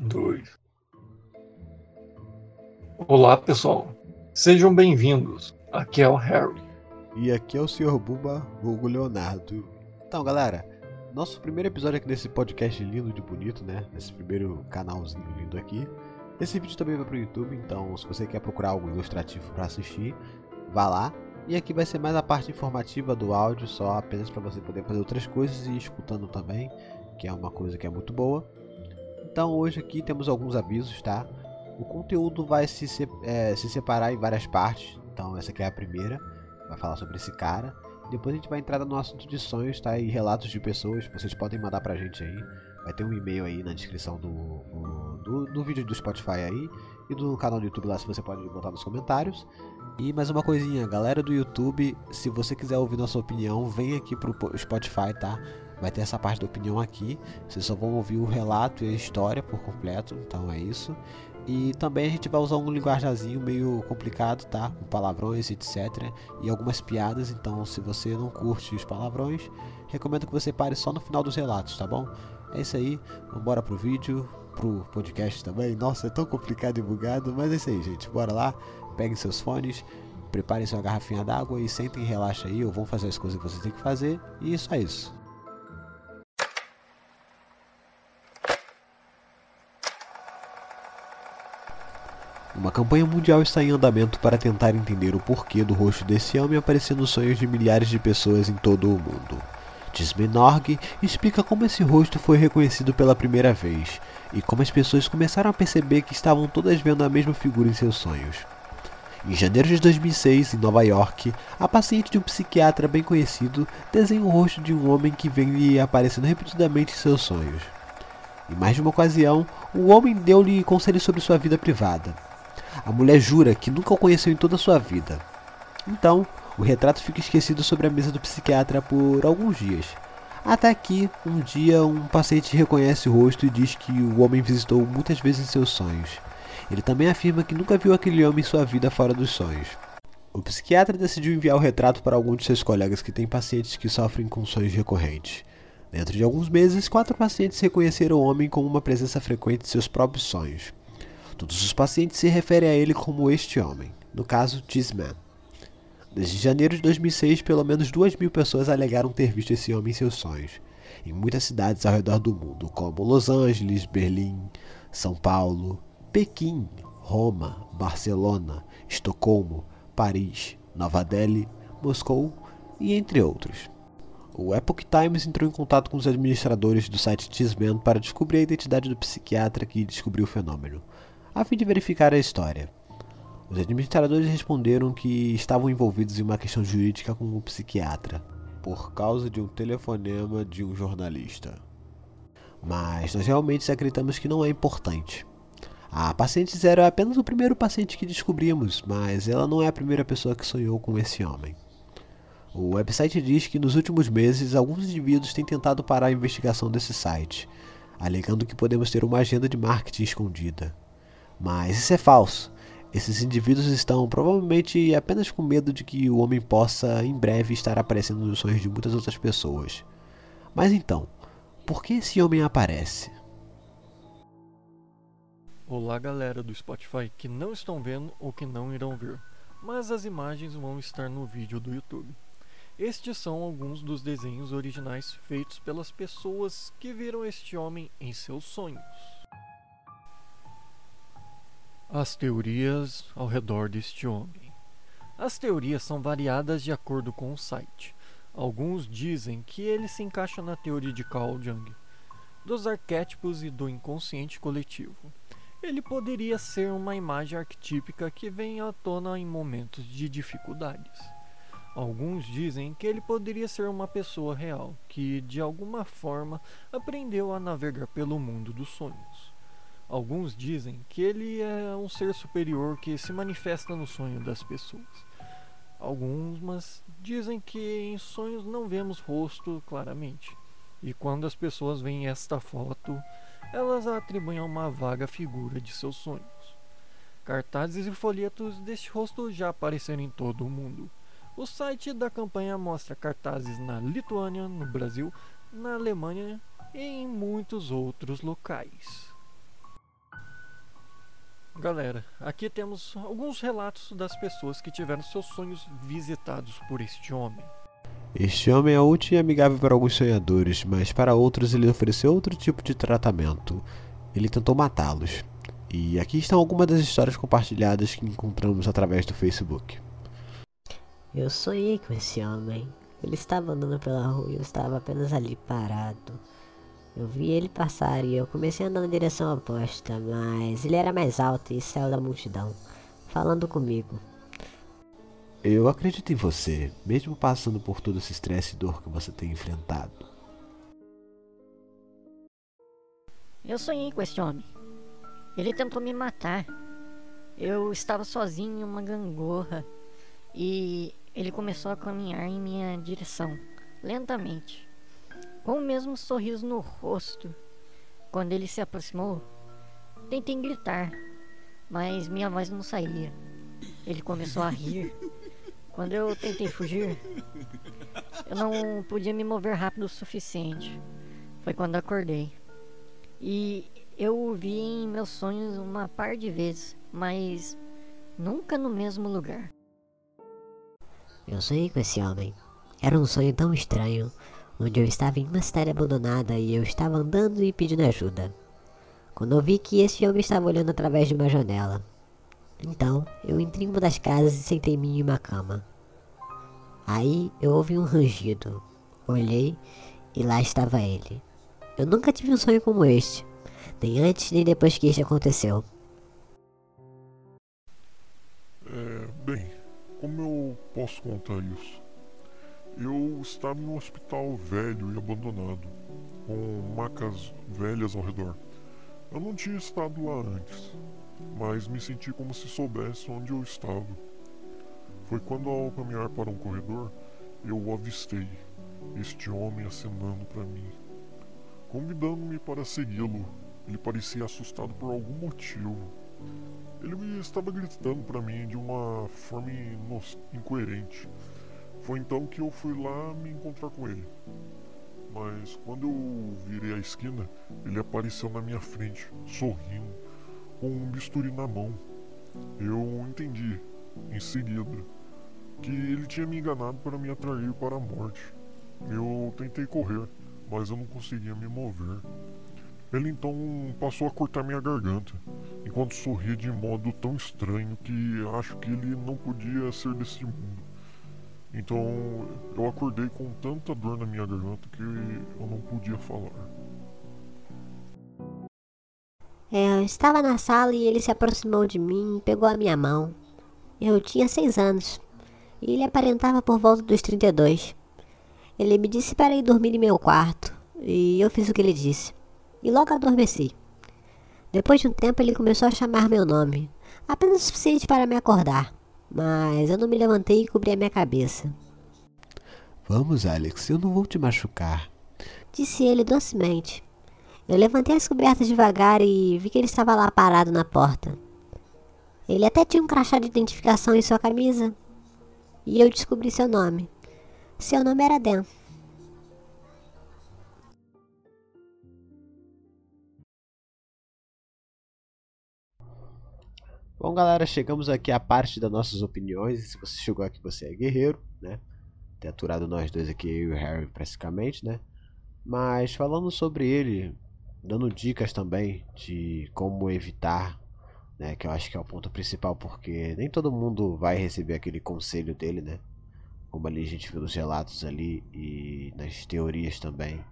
dois. Olá, pessoal. Sejam bem-vindos. Aqui é o Harry. E aqui é o Sr. Buba, vulgo Leonardo. Então, galera, nosso primeiro episódio aqui desse podcast lindo de bonito, né? Nesse primeiro canalzinho lindo aqui. Esse vídeo também vai pro YouTube, então se você quer procurar algo ilustrativo para assistir, vá lá. E aqui vai ser mais a parte informativa do áudio, só apenas para você poder fazer outras coisas e ir escutando também, que é uma coisa que é muito boa. Então hoje aqui temos alguns avisos, tá? O conteúdo vai se, é, se separar em várias partes. Então essa aqui é a primeira, vai falar sobre esse cara. Depois a gente vai entrar no assunto de sonhos, tá? E relatos de pessoas, vocês podem mandar pra gente aí. Vai ter um e-mail aí na descrição do, do, do, vídeo do Spotify aí. E do canal do YouTube lá, se você pode botar nos comentários. E mais uma coisinha, galera do YouTube, se você quiser ouvir nossa opinião, vem aqui pro Spotify, tá? Vai ter essa parte da opinião aqui. Vocês só vão ouvir o relato e a história por completo, então é isso. E também a gente vai usar um linguajazinho meio complicado, tá? Com palavrões, etc. E algumas piadas, então se você não curte os palavrões, recomendo que você pare só no final dos relatos, tá bom? É isso aí, vamos embora pro vídeo, pro podcast também. Nossa, é tão complicado e bugado, mas é isso aí, gente. Bora lá, peguem seus fones, preparem sua garrafinha d'água e sentem e relaxa aí, ou vão fazer as coisas que vocês têm que fazer. E isso é isso. Uma campanha mundial está em andamento para tentar entender o porquê do rosto desse homem aparecer nos sonhos de milhares de pessoas em todo o mundo. Dismenorg explica como esse rosto foi reconhecido pela primeira vez e como as pessoas começaram a perceber que estavam todas vendo a mesma figura em seus sonhos. Em janeiro de 2006, em Nova York, a paciente de um psiquiatra bem conhecido desenha o rosto de um homem que vem lhe aparecendo repetidamente em seus sonhos. Em mais de uma ocasião, o homem deu-lhe conselhos sobre sua vida privada. A mulher jura que nunca o conheceu em toda a sua vida. Então, o retrato fica esquecido sobre a mesa do psiquiatra por alguns dias. Até que, um dia, um paciente reconhece o rosto e diz que o homem visitou muitas vezes em seus sonhos. Ele também afirma que nunca viu aquele homem em sua vida fora dos sonhos. O psiquiatra decidiu enviar o retrato para alguns de seus colegas que têm pacientes que sofrem com sonhos recorrentes. Dentro de alguns meses, quatro pacientes reconheceram o homem como uma presença frequente em seus próprios sonhos. Todos os pacientes se referem a ele como este homem, no caso, this man. Desde janeiro de 2006, pelo menos duas mil pessoas alegaram ter visto esse homem em seus sonhos, em muitas cidades ao redor do mundo, como Los Angeles, Berlim, São Paulo, Pequim, Roma, Barcelona, Estocolmo, Paris, Nova Delhi, Moscou e entre outros. O Epoch Times entrou em contato com os administradores do site Tisman para descobrir a identidade do psiquiatra que descobriu o fenômeno a fim de verificar a história. Os administradores responderam que estavam envolvidos em uma questão jurídica com o psiquiatra, por causa de um telefonema de um jornalista. Mas nós realmente acreditamos que não é importante. A paciente zero é apenas o primeiro paciente que descobrimos, mas ela não é a primeira pessoa que sonhou com esse homem. O website diz que nos últimos meses alguns indivíduos têm tentado parar a investigação desse site, alegando que podemos ter uma agenda de marketing escondida. Mas isso é falso. Esses indivíduos estão provavelmente apenas com medo de que o homem possa em breve estar aparecendo nos sonhos de muitas outras pessoas. Mas então, por que esse homem aparece? Olá, galera do Spotify que não estão vendo ou que não irão ver, mas as imagens vão estar no vídeo do YouTube. Estes são alguns dos desenhos originais feitos pelas pessoas que viram este homem em seus sonhos. As teorias ao redor deste homem. As teorias são variadas de acordo com o site. Alguns dizem que ele se encaixa na teoria de Carl Jung, dos arquétipos e do inconsciente coletivo. Ele poderia ser uma imagem arquetípica que vem à tona em momentos de dificuldades. Alguns dizem que ele poderia ser uma pessoa real que, de alguma forma, aprendeu a navegar pelo mundo dos sonhos. Alguns dizem que ele é um ser superior que se manifesta no sonho das pessoas. Alguns dizem que em sonhos não vemos rosto claramente, e quando as pessoas veem esta foto, elas a atribuem a uma vaga figura de seus sonhos. Cartazes e folhetos deste rosto já apareceram em todo o mundo. O site da campanha mostra cartazes na Lituânia, no Brasil, na Alemanha e em muitos outros locais. Galera, aqui temos alguns relatos das pessoas que tiveram seus sonhos visitados por este homem. Este homem é útil e amigável para alguns sonhadores, mas para outros ele ofereceu outro tipo de tratamento. Ele tentou matá-los. E aqui estão algumas das histórias compartilhadas que encontramos através do Facebook. Eu sonhei com esse homem. Ele estava andando pela rua e eu estava apenas ali parado. Eu vi ele passar e eu comecei a andar na direção oposta, mas ele era mais alto e saiu da multidão, falando comigo. Eu acredito em você, mesmo passando por todo esse estresse e dor que você tem enfrentado. Eu sonhei com esse homem. Ele tentou me matar. Eu estava sozinho em uma gangorra e ele começou a caminhar em minha direção, lentamente, com o mesmo sorriso no rosto. Quando ele se aproximou, tentei gritar, mas minha voz não saía. Ele começou a rir. Quando eu tentei fugir, eu não podia me mover rápido o suficiente. Foi quando acordei. E eu o vi em meus sonhos uma par de vezes, mas nunca no mesmo lugar. Eu sonhei com esse homem. Era um sonho tão estranho, onde eu estava em uma cidade abandonada e eu estava andando e pedindo ajuda. Quando eu vi que esse homem estava olhando através de uma janela. Então, eu entrei em uma das casas e sentei me em uma cama. Aí eu ouvi um rangido. Olhei e lá estava ele. Eu nunca tive um sonho como este, nem antes nem depois que este aconteceu. É, bem, como eu posso contar isso? Eu estava em um hospital velho e abandonado, com macas velhas ao redor. Eu não tinha estado lá antes, mas me senti como se soubesse onde eu estava. Foi quando, ao caminhar para um corredor, eu o avistei, este homem acenando para mim, convidando-me para segui-lo. Ele parecia assustado por algum motivo. Ele estava gritando para mim de uma forma incoerente. Foi então que eu fui lá me encontrar com ele. Mas quando eu virei a esquina, ele apareceu na minha frente, sorrindo, com um bisturi na mão. Eu entendi, em seguida, que ele tinha me enganado para me atrair para a morte. Eu tentei correr, mas eu não conseguia me mover. Ele então passou a cortar minha garganta, enquanto sorria de modo tão estranho que acho que ele não podia ser desse mundo. Então eu acordei com tanta dor na minha garganta que eu não podia falar. É, eu estava na sala e ele se aproximou de mim e pegou a minha mão. Eu tinha seis anos e ele aparentava por volta dos 32. Ele me disse para ir dormir em meu quarto e eu fiz o que ele disse e logo adormeci. Depois de um tempo ele começou a chamar meu nome, apenas o suficiente para me acordar, mas eu não me levantei e cobri a minha cabeça. Vamos, Alex, eu não vou te machucar, disse ele docemente. Eu levantei as cobertas devagar e vi que ele estava lá parado na porta. Ele até tinha um crachá de identificação em sua camisa. E eu descobri seu nome. Seu nome era Dan. Bom, galera, chegamos aqui à parte das nossas opiniões. Se você chegou aqui, você é guerreiro, né? Tem aturado nós dois aqui, eu e o Harry, praticamente, né? Mas falando sobre ele, dando dicas também de como evitar, né? Que eu acho que é o ponto principal, porque nem todo mundo vai receber aquele conselho dele, né? Como ali a gente viu nos relatos ali e nas teorias também,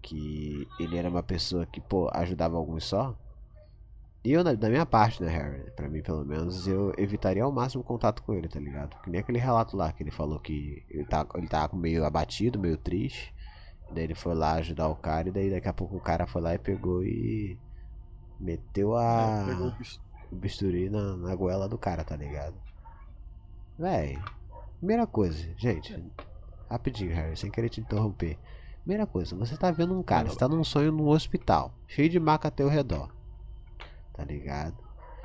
que ele era uma pessoa que, pô, ajudava alguns só eu, da minha parte, né, Harry? Pra mim, pelo menos, eu evitaria ao máximo contato com ele, tá ligado? Que nem aquele relato lá que ele falou que ele, tá, ele tava meio abatido, meio triste. Daí ele foi lá ajudar o cara, e daí daqui a pouco o cara foi lá e pegou e. Meteu a. É, pegou o bisturi na, na goela do cara, tá ligado? Véi. Primeira coisa, gente. Rapidinho, Harry, sem querer te interromper. Primeira coisa, você tá vendo um cara, você tá num sonho num hospital, cheio de maca até o redor tá ligado?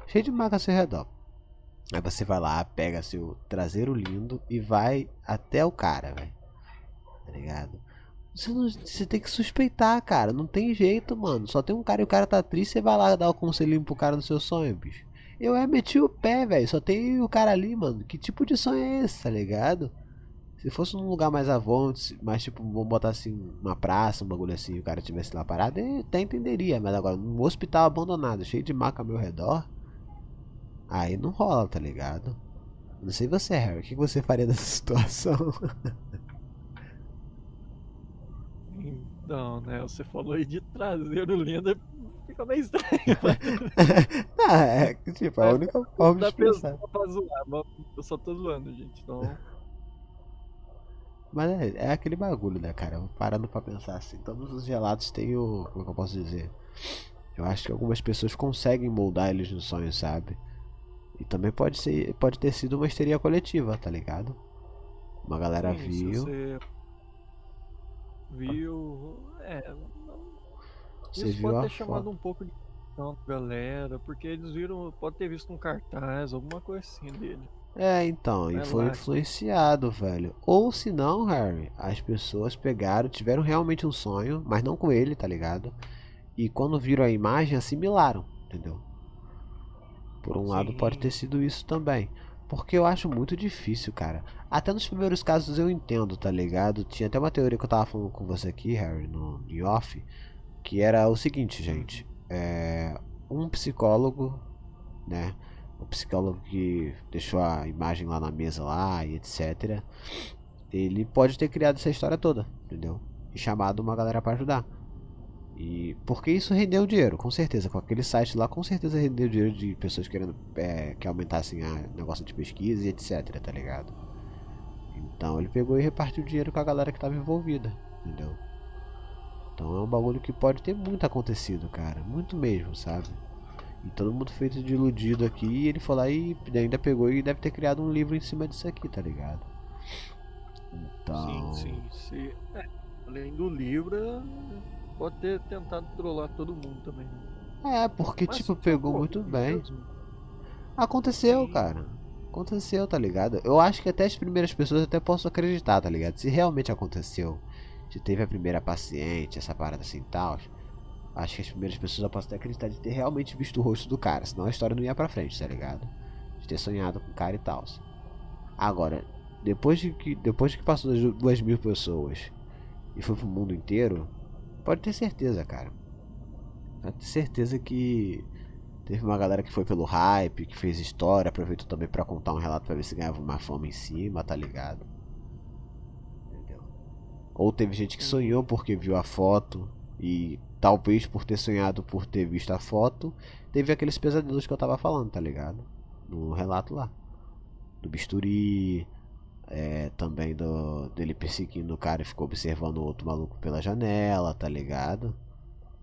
Cheio de maca ao seu redor. Aí você vai lá, pega seu traseiro lindo e vai até o cara, velho. Tá ligado? Você, não, você tem que suspeitar, cara. Não tem jeito, mano. Só tem um cara e o cara tá triste, você vai lá dar o conselhinho pro cara no seu sonho, bicho. Eu é meti o pé, velho. Só tem o cara ali, mano. Que tipo de sonho é esse, tá ligado? Se fosse num lugar mais avante, mais tipo, vamos botar assim, uma praça, um bagulho assim, o cara tivesse lá parado, eu até entenderia. Mas agora, num hospital abandonado, cheio de maca ao meu redor, aí não rola, tá ligado? Não sei você, Harry, o que você faria nessa situação? Então, né? Você falou aí de traseiro lindo, fica meio estranho. não, é tipo, a única forma de expressar. Pra zoar, eu só tô zoando, gente. Então. Mas é, é, aquele bagulho, né, cara? Parando pra pensar assim, todos os gelados têm o. Como é que eu posso dizer? Eu acho que algumas pessoas conseguem moldar eles no sonho, sabe? E também pode ser. Pode ter sido uma histeria coletiva, tá ligado? Uma galera Sim, viu. Você viu. É. Você isso viu pode ter foto. chamado um pouco de atenção galera, porque eles viram. Pode ter visto um cartaz, alguma coisa assim dele. É, então, e foi influenciado, velho. Ou se não, Harry, as pessoas pegaram, tiveram realmente um sonho, mas não com ele, tá ligado? E quando viram a imagem, assimilaram, entendeu? Por um Sim. lado, pode ter sido isso também. Porque eu acho muito difícil, cara. Até nos primeiros casos eu entendo, tá ligado? Tinha até uma teoria que eu tava falando com você aqui, Harry, no em off, que era o seguinte, gente. É, um psicólogo, né? O psicólogo que deixou a imagem lá na mesa lá e etc. Ele pode ter criado essa história toda, entendeu? E chamado uma galera para ajudar. E porque isso rendeu dinheiro, com certeza. Com aquele site lá, com certeza rendeu dinheiro de pessoas querendo é, que aumentassem a negócio de pesquisa e etc, tá ligado? Então ele pegou e repartiu dinheiro com a galera que estava envolvida, entendeu? Então é um bagulho que pode ter muito acontecido, cara. Muito mesmo, sabe? E todo mundo feito de iludido aqui. E ele foi lá e ainda pegou e deve ter criado um livro em cima disso aqui, tá ligado? Então. Sim, sim. É, além do livro, pode ter tentado trollar todo mundo também. Né? É, porque Mas, tipo, pegou pô, muito bem. Mesmo. Aconteceu, Sim. cara. Aconteceu, tá ligado? Eu acho que até as primeiras pessoas até posso acreditar, tá ligado? Se realmente aconteceu, se teve a primeira paciente, essa parada assim tal, acho que as primeiras pessoas eu posso até acreditar de ter realmente visto o rosto do cara, senão a história não ia pra frente, tá ligado? De ter sonhado com o cara e tal. Agora, depois de que, depois de que passou das duas mil pessoas e foi pro mundo inteiro, Pode ter certeza, cara. Pode ter certeza que teve uma galera que foi pelo hype, que fez história, aproveitou também para contar um relato para ver se ganhava uma fama em cima, tá ligado? Entendeu? Ou teve gente que sonhou porque viu a foto e talvez por ter sonhado por ter visto a foto, teve aqueles pesadelos que eu tava falando, tá ligado? No relato lá. Do bisturi, é, também do, dele perseguindo o cara e ficou observando o outro maluco pela janela, tá ligado?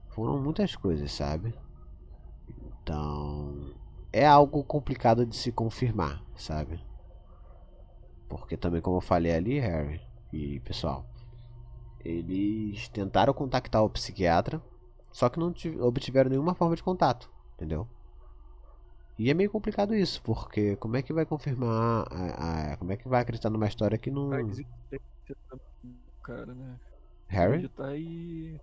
Foram muitas coisas, sabe? Então. É algo complicado de se confirmar, sabe? Porque também, como eu falei ali, Harry e pessoal, eles tentaram contactar o psiquiatra, só que não obtiveram nenhuma forma de contato, entendeu? E é meio complicado isso, porque como é que vai confirmar, a, a, como é que vai acreditar numa história que não. Cara, né? Harry? Acreditar e.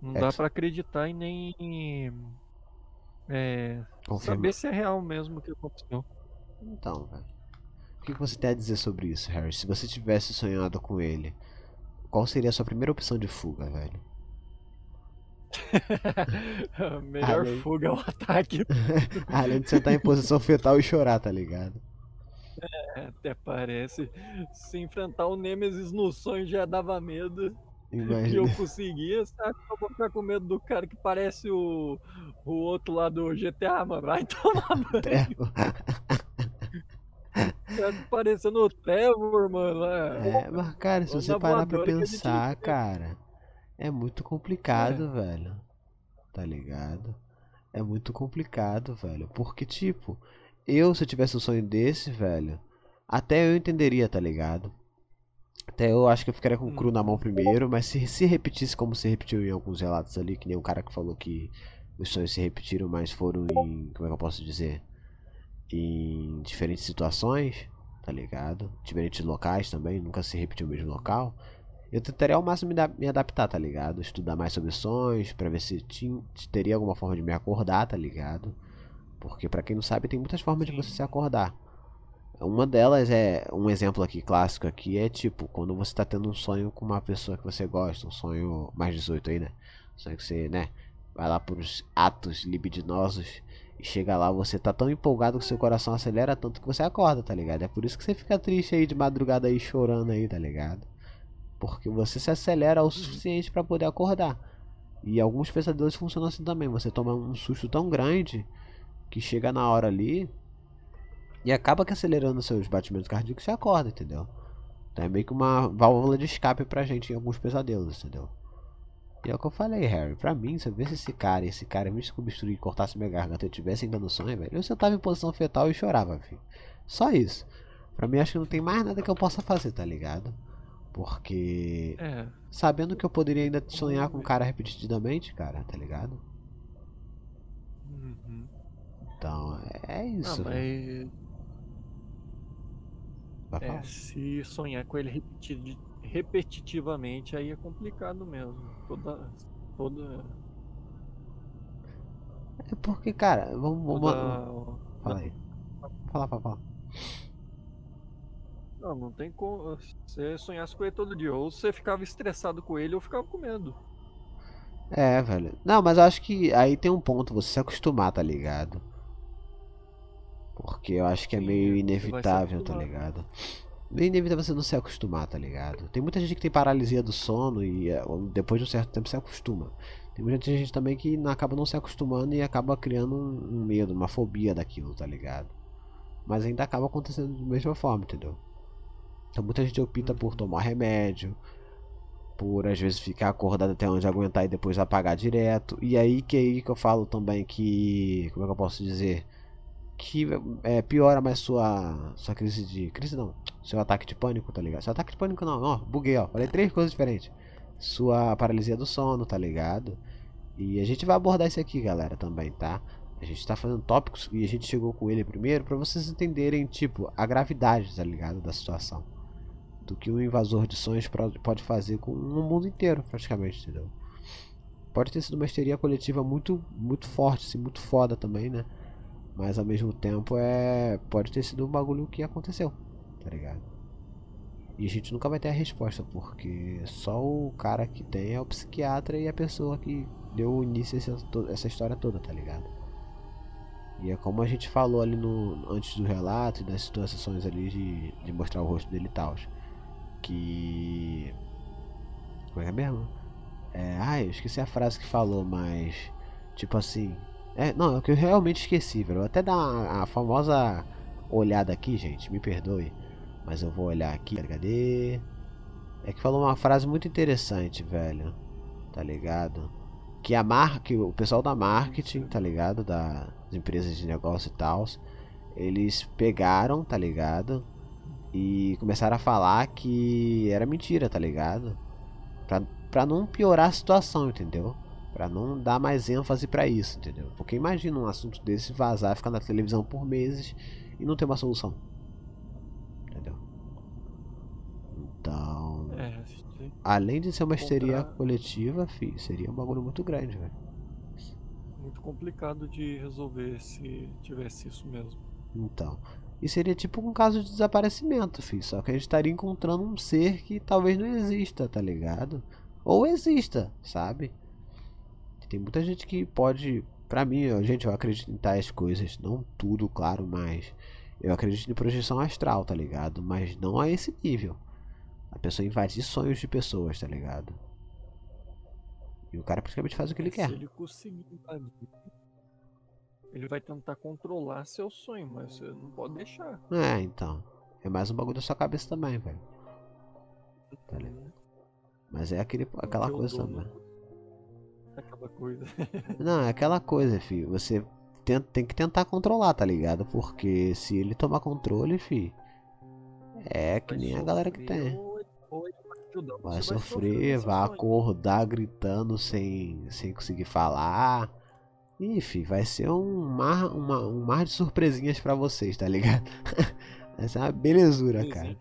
Não é dá que... pra acreditar e nem. É. Saber se é real mesmo o que aconteceu. Então, velho. O que você tem a dizer sobre isso, Harry? Se você tivesse sonhado com ele, qual seria a sua primeira opção de fuga, velho? melhor Além... fuga é o ataque. Além de você estar em posição fetal e chorar, tá ligado? É, até parece. Se enfrentar o Nemesis no sonho já dava medo. Imagina. E eu conseguia, sabe? Eu vou ficar com medo do cara que parece o, o outro lá do GTA, mano. Vai tomar banho. Tá parecendo o Trevor, mano. É, mas cara, se você parar pra pensar, gente... cara é muito complicado, é. velho. Tá ligado? É muito complicado, velho. Porque, tipo, eu, se eu tivesse um sonho desse, velho, até eu entenderia, tá ligado? Até eu acho que eu ficaria com o cru na mão primeiro, mas se se repetisse como se repetiu em alguns relatos ali, que nem o cara que falou que os sonhos se repetiram, mas foram em. Como é que eu posso dizer? Em diferentes situações, tá ligado? Diferentes locais também, nunca se repetiu o mesmo local. Eu tentaria ao máximo me, adaptar, tá ligado? Estudar mais sobre sonhos, pra ver se tinha, teria alguma forma de me acordar, tá ligado? Porque para quem não sabe, tem muitas formas de você se acordar. Uma delas é um exemplo aqui clássico aqui é tipo quando você tá tendo um sonho com uma pessoa que você gosta, um sonho mais 18 aí, né? Um sonho que você, né, vai lá pros atos libidinosos e chega lá, você tá tão empolgado que seu coração acelera tanto que você acorda, tá ligado? É por isso que você fica triste aí de madrugada aí chorando aí, tá ligado? Porque você se acelera o suficiente para poder acordar. E alguns pesadelos funcionam assim também. Você toma um susto tão grande que chega na hora ali e acaba que acelerando seus batimentos cardíacos e você acorda, entendeu? Então é meio que uma válvula de escape pra gente em alguns pesadelos, entendeu? E é o que eu falei, Harry. Pra mim, se eu visse esse cara e esse cara me obstruir e cortasse minha garganta e eu tivesse ainda no sonho, velho, eu sentava em posição fetal e chorava, filho. Só isso. Pra mim, acho que não tem mais nada que eu possa fazer, tá ligado? Porque. É. Sabendo que eu poderia ainda sonhar com o cara repetidamente, cara, tá ligado? Uhum. Então, é isso. Ah, velho. mas é, se sonhar com ele repeti- repetitivamente, aí é complicado mesmo. Toda. Toda. É porque, cara, vamos. vamos toda Fala aí. Fala, fala, fala. Não, não tem como. Você sonhasse com ele todo dia. Ou você ficava estressado com ele ou ficava com medo. É, velho. Não, mas eu acho que aí tem um ponto, você se acostumar, tá ligado? Porque eu acho que é meio inevitável, tá ligado? Meio inevitável você não se acostumar, tá ligado? Tem muita gente que tem paralisia do sono e é, depois de um certo tempo se acostuma. Tem muita gente também que acaba não se acostumando e acaba criando um medo, uma fobia daquilo, tá ligado? Mas ainda acaba acontecendo da mesma forma, entendeu? Então muita gente opta por tomar remédio, por às vezes ficar acordado até onde aguentar e depois apagar direto. E aí que é aí que eu falo também que, como é que eu posso dizer, que é, piora mais sua sua crise de crise não, seu ataque de pânico, tá ligado? Seu ataque de pânico não, ó, buguei, ó, falei três coisas diferentes. Sua paralisia do sono, tá ligado? E a gente vai abordar isso aqui, galera, também, tá? A gente tá fazendo tópicos e a gente chegou com ele primeiro pra vocês entenderem, tipo, a gravidade, tá ligado, da situação do que um invasor de sonhos pode fazer com o mundo inteiro, praticamente, entendeu? Pode ter sido uma histeria coletiva muito, muito forte, assim, muito foda também, né? Mas ao mesmo tempo é. Pode ter sido um bagulho que aconteceu, tá ligado? E a gente nunca vai ter a resposta, porque só o cara que tem é o psiquiatra e a pessoa que deu início a essa história toda, tá ligado? E é como a gente falou ali no, antes do relato e das situações ali de, de mostrar o rosto dele e tal. Que. Como é é mesmo? É, ai, eu esqueci a frase que falou, mas. Tipo assim. É, não, é o que eu realmente esqueci, velho. Vou até dar a, a famosa olhada aqui, gente. Me perdoe. Mas eu vou olhar aqui. Cadê? É que falou uma frase muito interessante, velho. Tá ligado? Que a mar... que o pessoal da marketing, tá ligado? Das empresas de negócio e tal. Eles pegaram, tá ligado? E começaram a falar que era mentira, tá ligado? Pra, pra não piorar a situação, entendeu? Pra não dar mais ênfase pra isso, entendeu? Porque imagina um assunto desse vazar, ficar na televisão por meses e não ter uma solução. Entendeu? Então, É, além de ser uma histeria coletiva, fi, seria um bagulho muito grande, velho. muito complicado de resolver se tivesse isso mesmo. Então, e seria tipo um caso de desaparecimento, fi, só que a gente estaria encontrando um ser que talvez não exista, tá ligado? Ou exista, sabe? Tem muita gente que pode, pra mim, eu- gente, eu acredito em tais coisas, não tudo, claro, mas eu acredito em projeção astral, tá ligado? Mas não a esse nível. A pessoa invadir sonhos de pessoas, tá ligado? E o cara praticamente faz o que ele Se quer. ele conseguir invadir, ele vai tentar controlar seu sonho, mas você não pode deixar. É, então. É mais um bagulho da sua cabeça também, velho. Tá ligado? Mas é aquele, aquela coisa dono- também. Aquela coisa. Não, é aquela coisa, filho. Você tem, tem que tentar controlar, tá ligado? Porque se ele tomar controle, filho. É que Vai nem a galera que sofrer tem. Ou ele, vai ajudar, Vai sofrer, no seu vai acordar gritando sem, sem conseguir falar. Ih, filho, vai ser um mar, uma, um mar de surpresinhas pra vocês, tá ligado? Vai ser uma belezura, cara.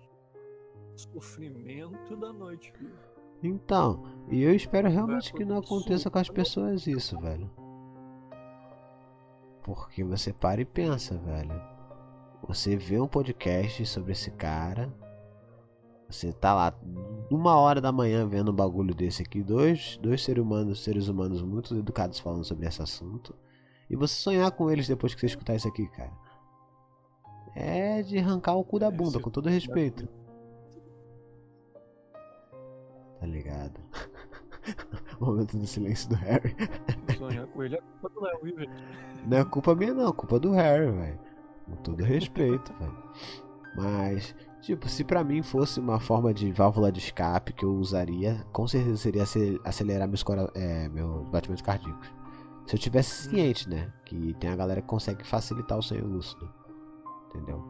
Sofrimento da noite, filho. Então, e eu espero realmente que não aconteça com as pessoas isso, velho. Porque você para e pensa, velho. Você vê um podcast sobre esse cara. Você tá lá uma hora da manhã vendo um bagulho desse aqui, dois, dois seres humanos, seres humanos muito educados falando sobre esse assunto. E você sonhar com eles depois que você escutar isso aqui, cara. É de arrancar o cu da bunda, com todo respeito. Tá ligado? o momento do silêncio do Harry. Sonhar com ele é culpa do Léo, gente? Não é culpa minha não, é culpa do Harry, velho. Com todo respeito, velho. Mas, tipo, se pra mim fosse uma forma de válvula de escape que eu usaria, com certeza seria acelerar meus, é, meus batimentos cardíacos. Se eu tivesse ciente, né? Que tem a galera que consegue facilitar o sonho lúcido. Entendeu?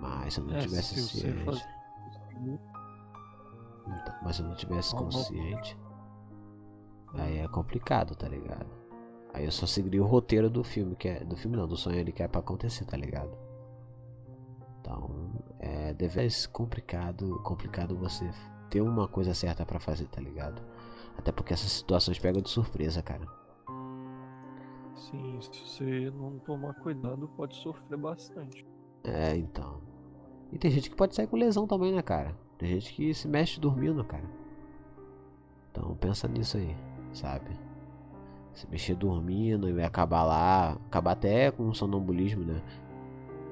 Mas se eu não É, tivesse se ciente. faz- Então, mas se eu não tivesse Uhum. consciente. Aí é complicado, tá ligado? Aí eu só seguiria o roteiro do filme, que é. Do filme não, do sonho ali que é pra acontecer, tá ligado? Então, é deveras complicado, complicado você ter uma coisa certa pra fazer, tá ligado? Até porque essas situações pegam de surpresa, cara. Sim, se você não tomar cuidado, pode sofrer bastante. É, então. E tem gente que pode sair com lesão também, né, cara? Tem gente que se mexe dormindo, cara. Então pensa nisso aí, sabe? Se mexer dormindo e vai acabar lá, acabar até com um sonambulismo, né?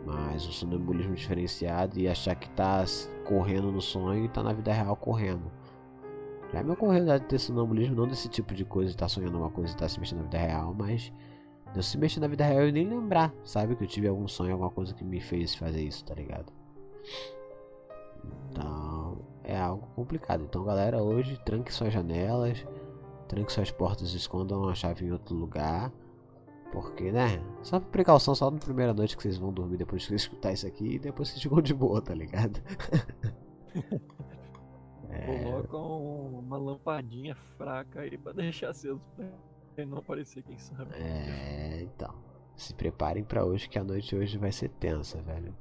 Mas um sonambulismo diferenciado e achar que tá correndo no sonho e tá na vida real correndo. Já me ocorreu de ter sonambulismo, não desse tipo de coisa, de tá sonhando uma coisa e tá se mexendo na vida real, mas de eu se mexer na vida real e nem lembrar, sabe? Que eu tive algum sonho, alguma coisa que me fez fazer isso, tá ligado? Então, é algo complicado. Então, galera, hoje tranque suas janelas, tranque suas portas, escondam a chave em outro lugar. Porque, né? Só por precaução, só na primeira noite que vocês vão dormir depois que vocês escutar isso aqui e depois vocês ficam de boa, tá ligado? É. Coloca um- uma lampadinha fraca aí pra deixar aceso pra não aparecer quem sabe. É, então. Se preparem pra hoje que a noite hoje vai ser tensa, velho.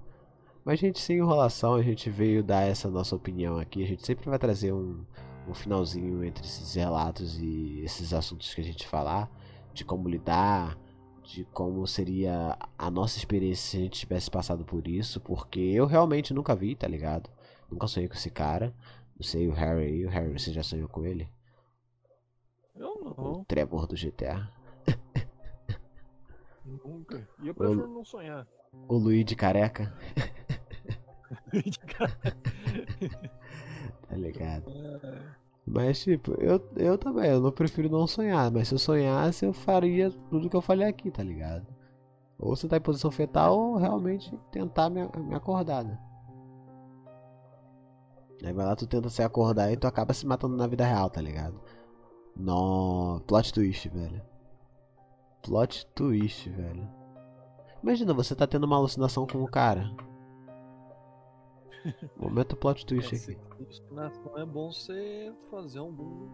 Mas, gente, sem enrolação, a gente veio dar essa nossa opinião aqui. A gente sempre vai trazer um, um finalzinho entre esses relatos e esses assuntos que a gente falar, de como lidar, de como seria a nossa experiência se a gente tivesse passado por isso, porque eu realmente nunca vi, tá ligado? Nunca sonhei com esse cara. Não sei o Harry o Harry, você já sonhou com ele? Eu O não, Trevor do GTA. nunca. E eu prefiro não sonhar. O Luigi careca. Tá Mas, tipo, eu, eu também, eu não prefiro não sonhar. Mas se eu sonhasse, eu faria tudo que eu falei aqui, tá ligado? Ou você tá em posição fetal, ou realmente tentar me, me acordar, né? Aí vai lá, tu tenta se acordar e tu acaba se matando na vida real, tá ligado? No plot twist, velho. Plot twist, velho. Imagina, você tá tendo uma alucinação com o cara. Momento plot twist É, aqui. alucinação é bom você fazer algum,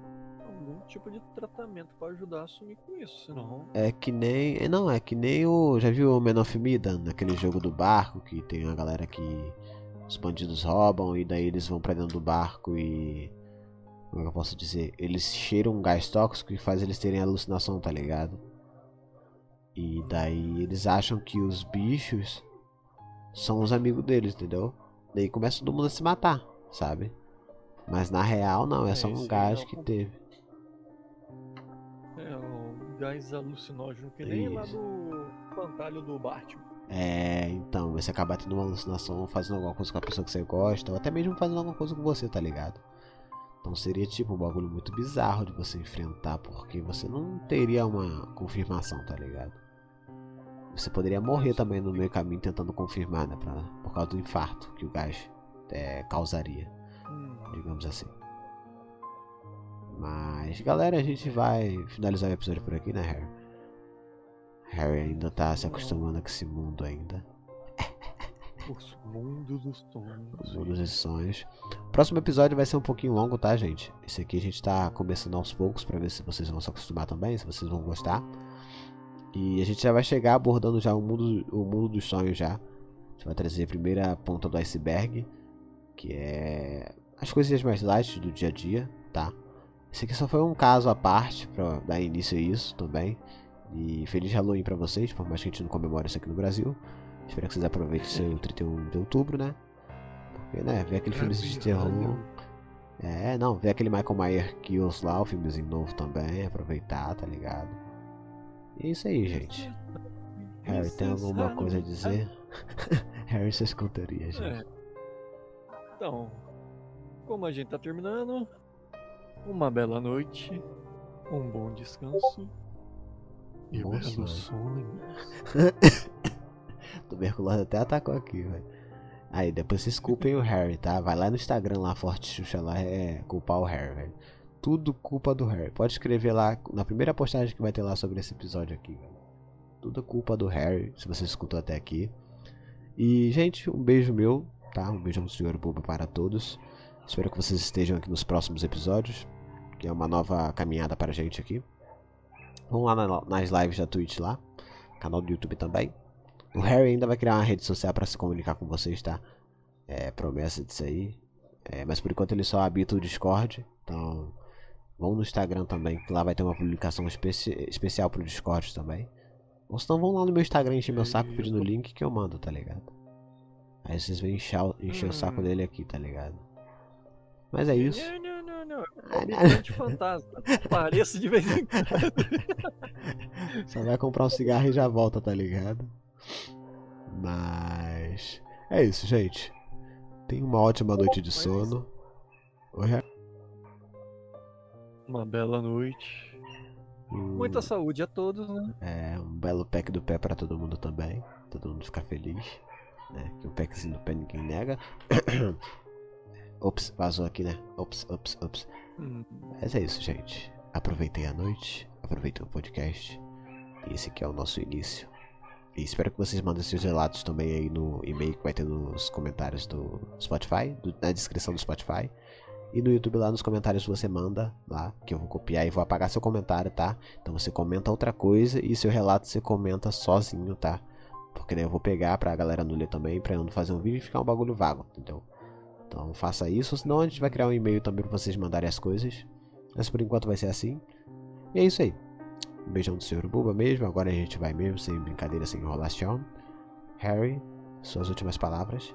algum tipo de tratamento pra ajudar a sumir com isso, senão. É que nem. é, Não, é que nem o. Já viu o Man of Medan, naquele jogo do barco, que tem a galera que os bandidos roubam e daí eles vão pra dentro do barco e. Como é que eu posso dizer? Eles cheiram um gás tóxico que faz eles terem alucinação, tá ligado? E daí eles acham que os bichos são os amigos deles, entendeu? Daí começa todo mundo a se matar, sabe? Mas na real não, é É, só um gás é que teve. É o gás alucinógeno que nem lá Isso. do pantalho do Batman. É, então, você acabar tendo uma alucinação fazendo alguma coisa com a pessoa que você gosta, ou até mesmo fazendo alguma coisa com você, tá ligado? Então seria tipo um bagulho muito bizarro de você enfrentar, porque você não teria uma confirmação, tá ligado? Você poderia morrer também no meio caminho tentando confirmar, né? Pra, por causa do infarto que o gás é, causaria, Hum, digamos assim. Mas, galera, a gente vai finalizar o episódio por aqui, né, Harry? Harry ainda tá se acostumando com esse mundo ainda. os mundos dos sonhos. Mundos e sonhos. Próximo episódio vai ser um pouquinho longo, tá, gente? Esse aqui a gente tá começando aos poucos pra ver se vocês vão se acostumar também, se vocês vão gostar. E a gente já vai chegar abordando já o mundo, o mundo dos sonhos já. A gente vai trazer a primeira ponta do iceberg, que é as coisinhas mais light do dia a dia, tá? Esse aqui só foi um caso à parte pra dar início a isso também. E feliz Halloween pra vocês, por mais que a gente não comemore isso aqui no Brasil. Espero que vocês aproveitem seu 31 de outubro, né? Porque, né, ver aquele filme de terror. É, não, ver aquele Michael Myers Kills lá, o filmezinho novo também, aproveitar, tá ligado? É isso aí, gente. Harry, tem alguma coisa a dizer? Harry, você escutaria, gente. É. Então, como a gente tá terminando, uma bela noite, um bom descanso e Bom belos sonho. sonhos. Tuberculose até atacou aqui, velho. Aí, depois vocês culpem o Harry, tá? Vai lá no Instagram lá, Forte Xuxa lá, é culpar o Harry, velho. Tudo culpa do Harry. Pode escrever lá na primeira postagem que vai ter lá sobre esse episódio aqui. Tudo culpa do Harry, se você escutou até aqui. E, gente, um beijo meu, tá? Um beijo do Senhor Buba para todos. Espero que vocês estejam aqui nos próximos episódios, que é uma nova caminhada para a gente aqui. Vão lá na- nas lives da Twitch lá, canal do YouTube também. O Harry ainda vai criar uma rede social para se comunicar com vocês, tá? É promessa disso aí. É, mas por enquanto ele só habita o Discord. Então vão no Instagram também, que lá vai ter uma publicação especi especial pro Discord também. Ou senão vão lá no meu Instagram encher meu saco pedindo o link que eu mando, tá ligado? Aí vocês vêm encher, o- encher o saco Hum. dele aqui, tá ligado? Mas é isso. Não, não, não, não. Ah, É não. um habitante fantasma. Pareço de vez em quando. Só vai comprar um cigarro e já volta, tá ligado? Mas. É isso, gente. Tenha uma ótima noite de sono. Oi. Uma bela noite. Hum, Muita saúde a todos, né? É, um belo pack do pé pra todo mundo também. Todo mundo ficar feliz. Né? Que um packzinho do pé ninguém nega. Ops, vazou aqui, né? Ops, ops, ops. Hum, Mas é isso, gente. Aproveitei a noite, aproveitei o podcast. E esse aqui é o nosso início. E espero que vocês mandem seus relatos também aí no e-mail que vai ter nos comentários do Spotify, do- na descrição do Spotify. E no YouTube lá nos comentários você manda lá, que eu vou copiar e vou apagar seu comentário, tá? Então você comenta outra coisa e seu relato você comenta sozinho, tá? Porque daí eu vou pegar pra galera não ler também, pra não fazer um vídeo e ficar um bagulho vago, entendeu? Então faça isso, senão a gente vai criar um e-mail também pra vocês mandarem as coisas. Mas por enquanto vai ser assim. E é isso aí. Um beijão do Senhor Buba mesmo. Agora a gente vai mesmo, sem brincadeira, sem enrolação. Harry, suas últimas palavras.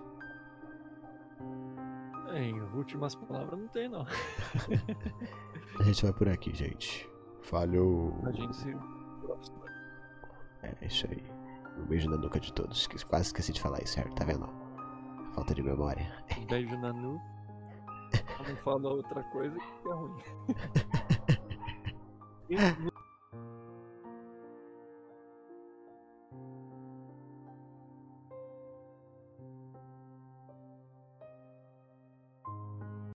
Em últimas palavras não tem não. A gente vai por aqui, gente. Falou. A gente se. É isso aí. Um beijo na nuca de todos. que Quase esqueci de falar isso, Harry. Tá vendo? Falta de memória. Um beijo na nu. Não fala outra coisa que é ruim.